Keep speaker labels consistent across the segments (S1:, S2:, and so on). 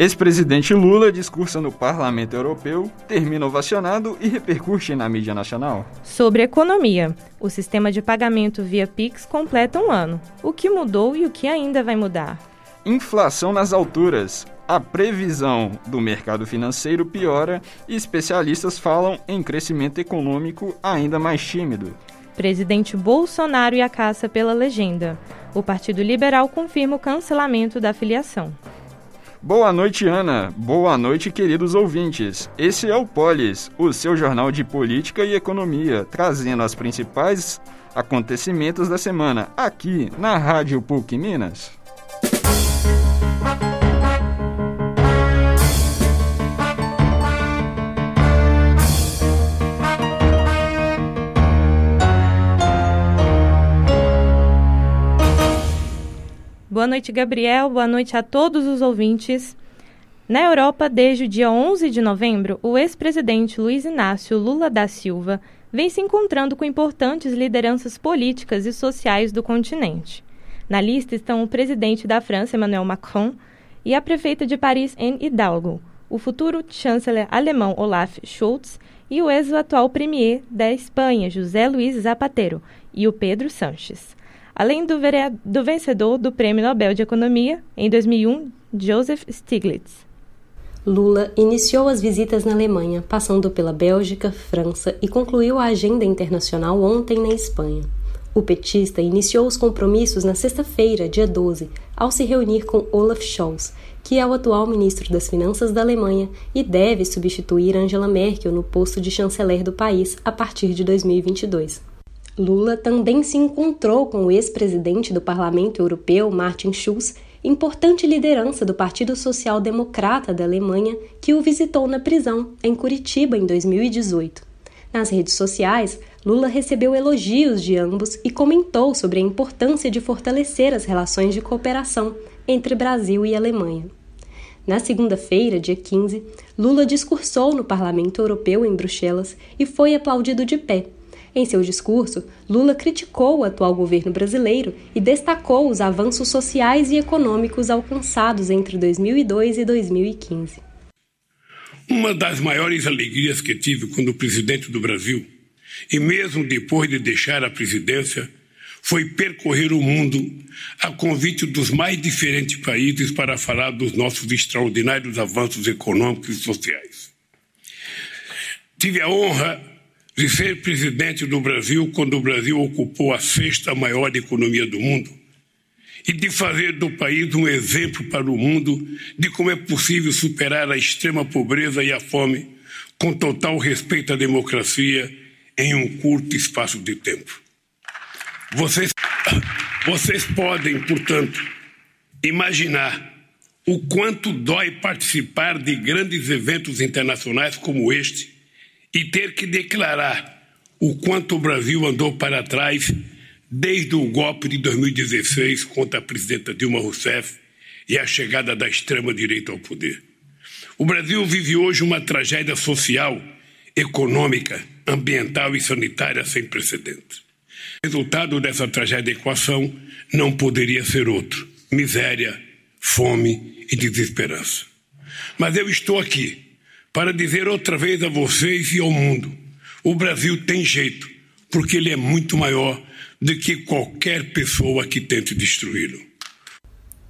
S1: Ex-presidente Lula discursa no Parlamento Europeu, termina ovacionado e repercute na mídia nacional.
S2: Sobre economia, o sistema de pagamento via Pix completa um ano. O que mudou e o que ainda vai mudar?
S1: Inflação nas alturas. A previsão do mercado financeiro piora e especialistas falam em crescimento econômico ainda mais tímido.
S2: Presidente Bolsonaro e a caça pela legenda. O Partido Liberal confirma o cancelamento da filiação.
S1: Boa noite, Ana. Boa noite, queridos ouvintes. Esse é o Polis, o seu jornal de política e economia, trazendo as principais acontecimentos da semana aqui na Rádio PUC Minas.
S2: Boa noite, Gabriel. Boa noite a todos os ouvintes. Na Europa, desde o dia 11 de novembro, o ex-presidente Luiz Inácio Lula da Silva vem se encontrando com importantes lideranças políticas e sociais do continente. Na lista estão o presidente da França, Emmanuel Macron, e a prefeita de Paris, Anne Hidalgo, o futuro chanceler alemão Olaf Scholz e o ex-atual premier da Espanha, José Luiz Zapatero, e o Pedro Sanches além do, do vencedor do Prêmio Nobel de Economia em 2001, Joseph Stiglitz.
S3: Lula iniciou as visitas na Alemanha, passando pela Bélgica, França e concluiu a agenda internacional ontem na Espanha. O petista iniciou os compromissos na sexta-feira, dia 12, ao se reunir com Olaf Scholz, que é o atual ministro das Finanças da Alemanha e deve substituir Angela Merkel no posto de chanceler do país a partir de 2022. Lula também se encontrou com o ex-presidente do Parlamento Europeu, Martin Schulz, importante liderança do Partido Social Democrata da Alemanha, que o visitou na prisão, em Curitiba, em 2018. Nas redes sociais, Lula recebeu elogios de ambos e comentou sobre a importância de fortalecer as relações de cooperação entre Brasil e Alemanha. Na segunda-feira, dia 15, Lula discursou no Parlamento Europeu em Bruxelas e foi aplaudido de pé em seu discurso, Lula criticou o atual governo brasileiro e destacou os avanços sociais e econômicos alcançados entre 2002 e 2015.
S4: Uma das maiores alegrias que tive quando presidente do Brasil, e mesmo depois de deixar a presidência, foi percorrer o mundo a convite dos mais diferentes países para falar dos nossos extraordinários avanços econômicos e sociais. Tive a honra de ser presidente do Brasil quando o Brasil ocupou a sexta maior economia do mundo e de fazer do país um exemplo para o mundo de como é possível superar a extrema pobreza e a fome com total respeito à democracia em um curto espaço de tempo. Vocês, vocês podem, portanto, imaginar o quanto dói participar de grandes eventos internacionais como este e ter que declarar o quanto o Brasil andou para trás desde o golpe de 2016 contra a presidenta Dilma Rousseff e a chegada da extrema-direita ao poder. O Brasil vive hoje uma tragédia social, econômica, ambiental e sanitária sem precedentes. O resultado dessa tragédia equação não poderia ser outro: miséria, fome e desesperança. Mas eu estou aqui para dizer outra vez a vocês e ao mundo: o Brasil tem jeito, porque ele é muito maior do que qualquer pessoa que tente destruí-lo.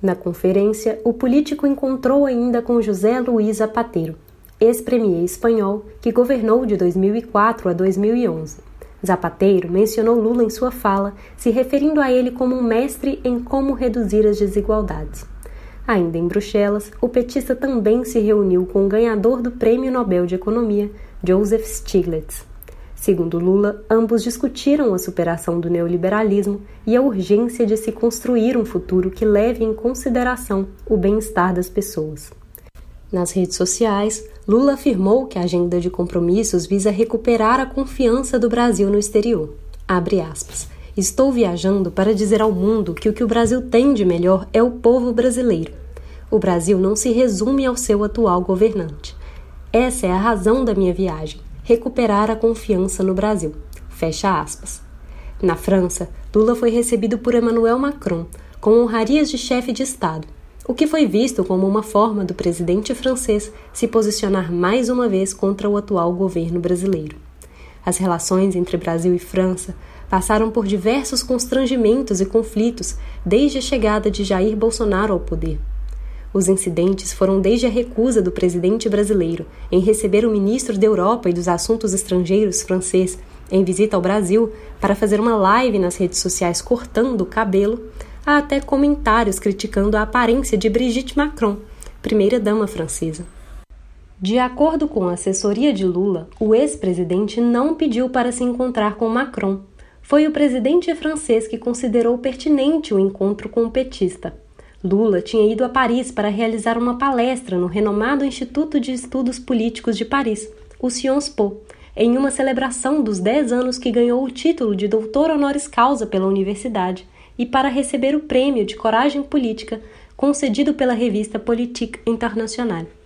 S3: Na conferência, o político encontrou ainda com José Luiz Zapatero, ex-premier espanhol que governou de 2004 a 2011. Zapatero mencionou Lula em sua fala, se referindo a ele como um mestre em como reduzir as desigualdades. Ainda em Bruxelas, o petista também se reuniu com o ganhador do Prêmio Nobel de Economia, Joseph Stiglitz. Segundo Lula, ambos discutiram a superação do neoliberalismo e a urgência de se construir um futuro que leve em consideração o bem-estar das pessoas. Nas redes sociais, Lula afirmou que a agenda de compromissos visa recuperar a confiança do Brasil no exterior. Abre aspas. Estou viajando para dizer ao mundo que o que o Brasil tem de melhor é o povo brasileiro. O Brasil não se resume ao seu atual governante. Essa é a razão da minha viagem: recuperar a confiança no Brasil. Fecha aspas. Na França, Lula foi recebido por Emmanuel Macron com honrarias de chefe de Estado. o que foi visto como uma forma do presidente francês se posicionar mais uma vez contra o atual governo brasileiro. As relações entre Brasil e França passaram por diversos constrangimentos e conflitos desde a chegada de Jair Bolsonaro ao poder. Os incidentes foram desde a recusa do presidente brasileiro em receber o ministro da Europa e dos Assuntos Estrangeiros francês em visita ao Brasil para fazer uma live nas redes sociais cortando o cabelo, a até comentários criticando a aparência de Brigitte Macron, primeira-dama francesa. De acordo com a assessoria de Lula, o ex-presidente não pediu para se encontrar com Macron. Foi o presidente francês que considerou pertinente o encontro com o petista. Lula tinha ido a Paris para realizar uma palestra no renomado Instituto de Estudos Políticos de Paris, o Sciences Po, em uma celebração dos 10 anos que ganhou o título de doutor honoris causa pela universidade e para receber o prêmio de coragem política concedido pela revista Politique Internationale.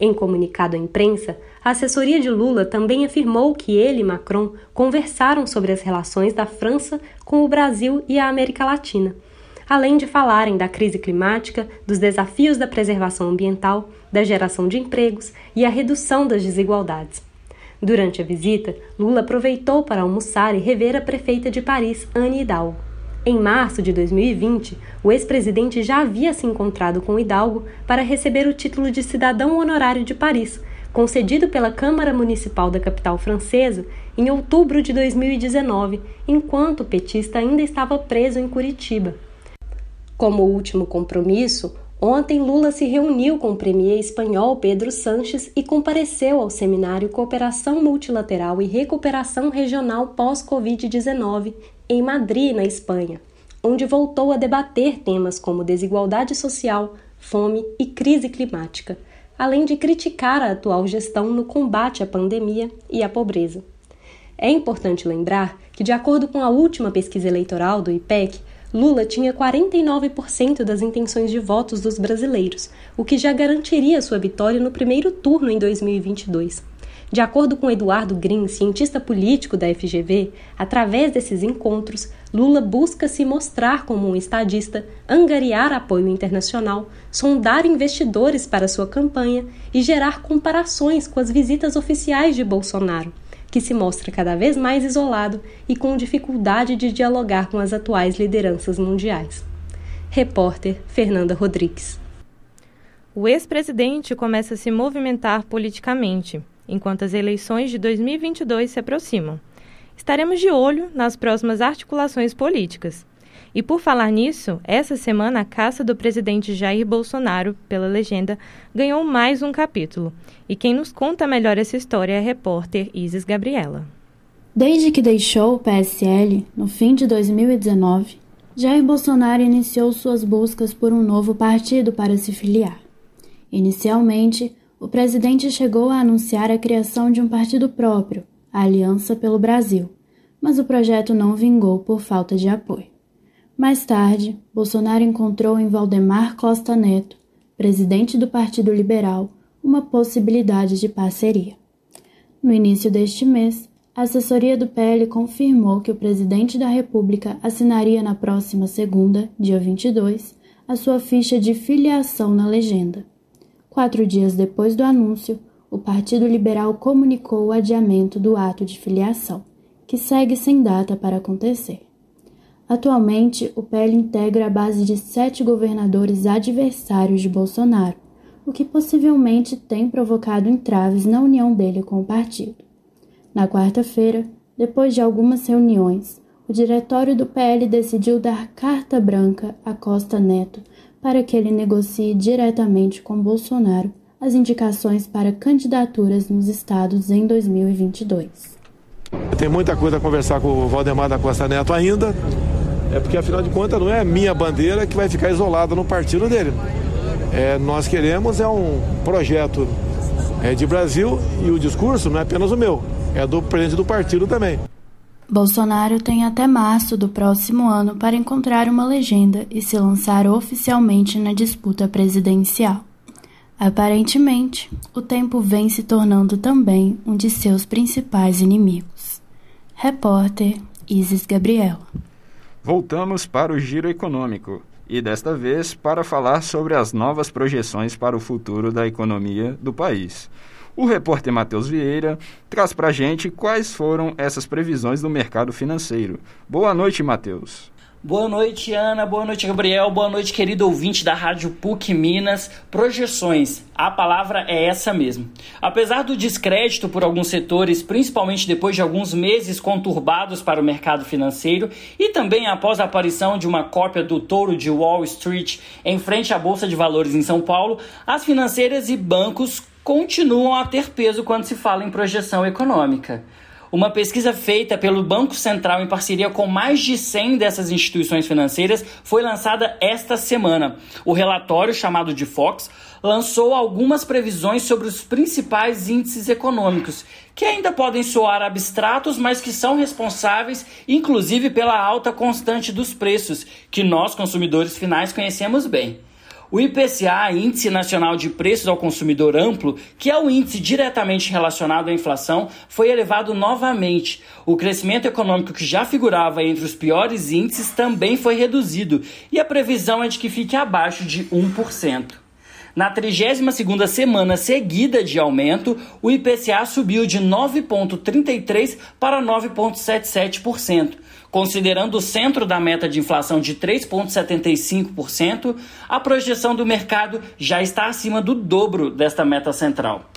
S3: Em comunicado à imprensa, a assessoria de Lula também afirmou que ele e Macron conversaram sobre as relações da França com o Brasil e a América Latina além de falarem da crise climática, dos desafios da preservação ambiental, da geração de empregos e a redução das desigualdades. Durante a visita, Lula aproveitou para almoçar e rever a prefeita de Paris, Anne Hidalgo. Em março de 2020, o ex-presidente já havia se encontrado com Hidalgo para receber o título de cidadão honorário de Paris, concedido pela Câmara Municipal da capital francesa em outubro de 2019, enquanto o petista ainda estava preso em Curitiba. Como último compromisso, ontem Lula se reuniu com o premier espanhol Pedro Sanches e compareceu ao seminário Cooperação Multilateral e Recuperação Regional pós-Covid-19 em Madrid, na Espanha, onde voltou a debater temas como desigualdade social, fome e crise climática, além de criticar a atual gestão no combate à pandemia e à pobreza. É importante lembrar que, de acordo com a última pesquisa eleitoral do IPEC, Lula tinha 49% das intenções de votos dos brasileiros, o que já garantiria sua vitória no primeiro turno em 2022. De acordo com Eduardo Green, cientista político da FGV, através desses encontros, Lula busca se mostrar como um estadista, angariar apoio internacional, sondar investidores para sua campanha e gerar comparações com as visitas oficiais de Bolsonaro, que se mostra cada vez mais isolado e com dificuldade de dialogar com as atuais lideranças mundiais. Repórter Fernanda Rodrigues.
S2: O ex-presidente começa a se movimentar politicamente, enquanto as eleições de 2022 se aproximam. Estaremos de olho nas próximas articulações políticas. E por falar nisso, essa semana a caça do presidente Jair Bolsonaro, pela legenda, ganhou mais um capítulo. E quem nos conta melhor essa história é a repórter Isis Gabriela.
S5: Desde que deixou o PSL, no fim de 2019, Jair Bolsonaro iniciou suas buscas por um novo partido para se filiar. Inicialmente, o presidente chegou a anunciar a criação de um partido próprio, a Aliança pelo Brasil, mas o projeto não vingou por falta de apoio. Mais tarde, Bolsonaro encontrou em Valdemar Costa Neto, presidente do Partido Liberal, uma possibilidade de parceria. No início deste mês, a assessoria do PL confirmou que o presidente da República assinaria na próxima segunda, dia 22, a sua ficha de filiação na legenda. Quatro dias depois do anúncio, o Partido Liberal comunicou o adiamento do ato de filiação, que segue sem data para acontecer. Atualmente, o PL integra a base de sete governadores adversários de Bolsonaro, o que possivelmente tem provocado entraves na união dele com o partido. Na quarta-feira, depois de algumas reuniões, o diretório do PL decidiu dar carta branca a Costa Neto para que ele negocie diretamente com Bolsonaro as indicações para candidaturas nos estados em 2022.
S6: Tem muita coisa a conversar com o Valdemar da Costa Neto ainda, é porque afinal de contas não é minha bandeira que vai ficar isolada no partido dele. É, nós queremos é um projeto é, de Brasil e o discurso não é apenas o meu, é do presidente do partido também.
S5: Bolsonaro tem até março do próximo ano para encontrar uma legenda e se lançar oficialmente na disputa presidencial. Aparentemente, o tempo vem se tornando também um de seus principais inimigos. Repórter Isis Gabriela.
S1: Voltamos para o giro econômico. e desta vez para falar sobre as novas projeções para o futuro da economia do país. O repórter Matheus Vieira traz para gente quais foram essas previsões do mercado financeiro. Boa noite, Matheus.
S7: Boa noite, Ana. Boa noite, Gabriel. Boa noite, querido ouvinte da Rádio PUC Minas. Projeções. A palavra é essa mesmo. Apesar do descrédito por alguns setores, principalmente depois de alguns meses conturbados para o mercado financeiro e também após a aparição de uma cópia do touro de Wall Street em frente à Bolsa de Valores em São Paulo, as financeiras e bancos continuam a ter peso quando se fala em projeção econômica. Uma pesquisa feita pelo Banco Central em parceria com mais de 100 dessas instituições financeiras foi lançada esta semana. O relatório, chamado de Fox, lançou algumas previsões sobre os principais índices econômicos, que ainda podem soar abstratos, mas que são responsáveis, inclusive, pela alta constante dos preços, que nós, consumidores finais, conhecemos bem. O IPCA, Índice Nacional de Preços ao Consumidor Amplo, que é o índice diretamente relacionado à inflação, foi elevado novamente. O crescimento econômico que já figurava entre os piores índices também foi reduzido e a previsão é de que fique abaixo de 1%. Na 32ª semana seguida de aumento, o IPCA subiu de 9,33% para 9,77%, Considerando o centro da meta de inflação de 3,75%, a projeção do mercado já está acima do dobro desta meta central.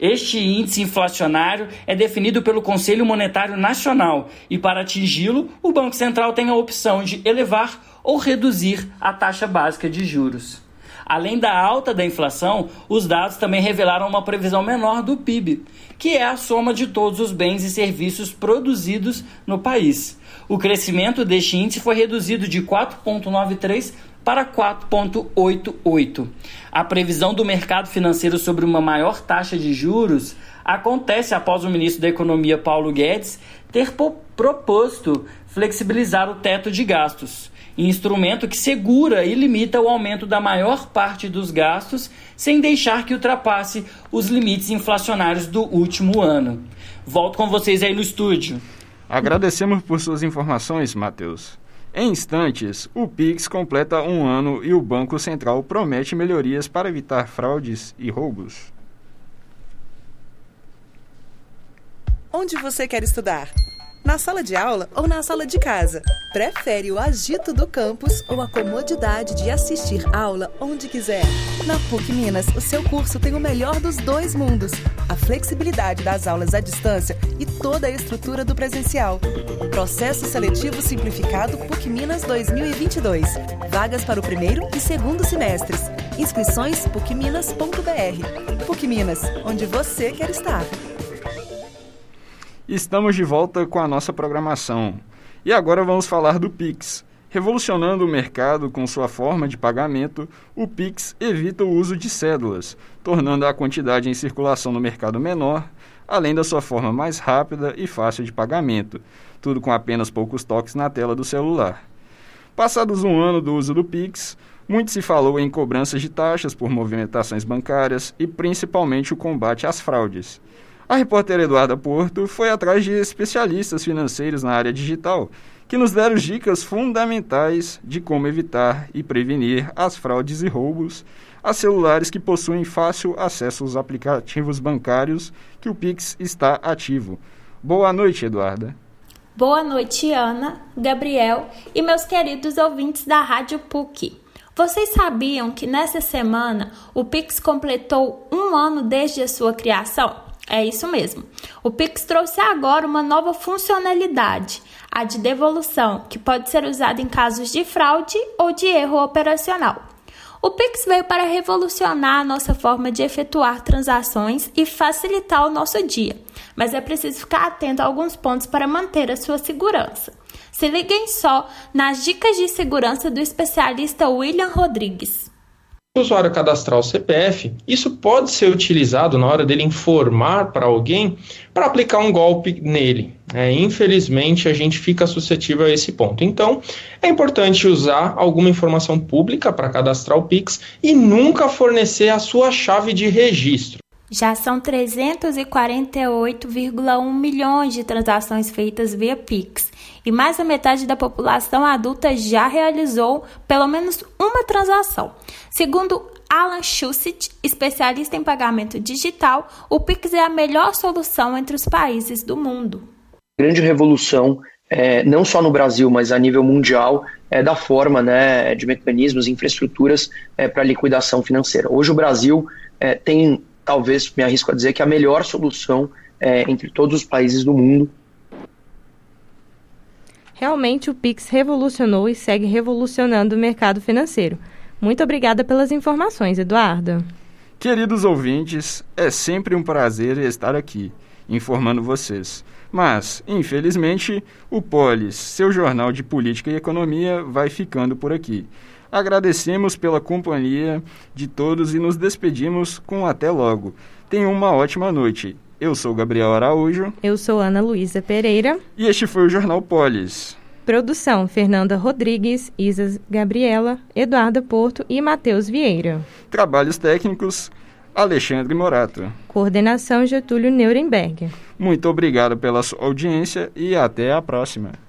S7: Este índice inflacionário é definido pelo Conselho Monetário Nacional e, para atingi-lo, o Banco Central tem a opção de elevar ou reduzir a taxa básica de juros. Além da alta da inflação, os dados também revelaram uma previsão menor do PIB, que é a soma de todos os bens e serviços produzidos no país. O crescimento deste índice foi reduzido de 4,93 para 4,88. A previsão do mercado financeiro sobre uma maior taxa de juros acontece após o ministro da Economia Paulo Guedes ter proposto flexibilizar o teto de gastos, instrumento que segura e limita o aumento da maior parte dos gastos sem deixar que ultrapasse os limites inflacionários do último ano. Volto com vocês aí no estúdio.
S1: Agradecemos por suas informações, Matheus. Em instantes, o Pix completa um ano e o Banco Central promete melhorias para evitar fraudes e roubos.
S8: Onde você quer estudar? Na sala de aula ou na sala de casa? Prefere o agito do campus ou a comodidade de assistir aula onde quiser? Na PUC Minas, o seu curso tem o melhor dos dois mundos: a flexibilidade das aulas à distância e toda a estrutura do presencial. Processo seletivo simplificado PUC Minas 2022. Vagas para o primeiro e segundo semestres. Inscrições pucminas.br. PUC Minas, onde você quer estar.
S1: Estamos de volta com a nossa programação. E agora vamos falar do Pix. Revolucionando o mercado com sua forma de pagamento, o Pix evita o uso de cédulas, tornando a quantidade em circulação no mercado menor, além da sua forma mais rápida e fácil de pagamento, tudo com apenas poucos toques na tela do celular. Passados um ano do uso do Pix, muito se falou em cobranças de taxas por movimentações bancárias e principalmente o combate às fraudes. A repórter Eduarda Porto foi atrás de especialistas financeiros na área digital, que nos deram dicas fundamentais de como evitar e prevenir as fraudes e roubos a celulares que possuem fácil acesso aos aplicativos bancários que o Pix está ativo. Boa noite, Eduarda.
S9: Boa noite, Ana, Gabriel e meus queridos ouvintes da Rádio PUC. Vocês sabiam que nessa semana o Pix completou um ano desde a sua criação? É isso mesmo. O Pix trouxe agora uma nova funcionalidade, a de devolução, que pode ser usada em casos de fraude ou de erro operacional. O Pix veio para revolucionar a nossa forma de efetuar transações e facilitar o nosso dia, mas é preciso ficar atento a alguns pontos para manter a sua segurança. Se liguem só nas dicas de segurança do especialista William Rodrigues
S10: o usuário cadastrar o CPF, isso pode ser utilizado na hora dele informar para alguém para aplicar um golpe nele. É, infelizmente, a gente fica suscetível a esse ponto. Então, é importante usar alguma informação pública para cadastrar o Pix e nunca fornecer a sua chave de registro.
S9: Já são 348,1 milhões de transações feitas via Pix, e mais da metade da população adulta já realizou pelo menos uma transação. Segundo Alan Schussit, especialista em pagamento digital, o Pix é a melhor solução entre os países do mundo.
S11: Grande revolução, é, não só no Brasil, mas a nível mundial, é, da forma né, de mecanismos, infraestruturas é, para liquidação financeira. Hoje o Brasil é, tem, talvez me arrisco a dizer, que a melhor solução é, entre todos os países do mundo.
S2: Realmente o Pix revolucionou e segue revolucionando o mercado financeiro. Muito obrigada pelas informações, Eduardo.
S1: Queridos ouvintes, é sempre um prazer estar aqui, informando vocês. Mas, infelizmente, o Polis, seu jornal de política e economia, vai ficando por aqui. Agradecemos pela companhia de todos e nos despedimos com até logo. Tenham uma ótima noite. Eu sou Gabriel Araújo.
S2: Eu sou Ana Luísa Pereira.
S1: E este foi o Jornal Polis.
S2: Produção: Fernanda Rodrigues, Isa Gabriela, Eduardo Porto e Matheus Vieira.
S1: Trabalhos técnicos: Alexandre Morato.
S2: Coordenação: Getúlio Nuremberg.
S1: Muito obrigado pela sua audiência e até a próxima.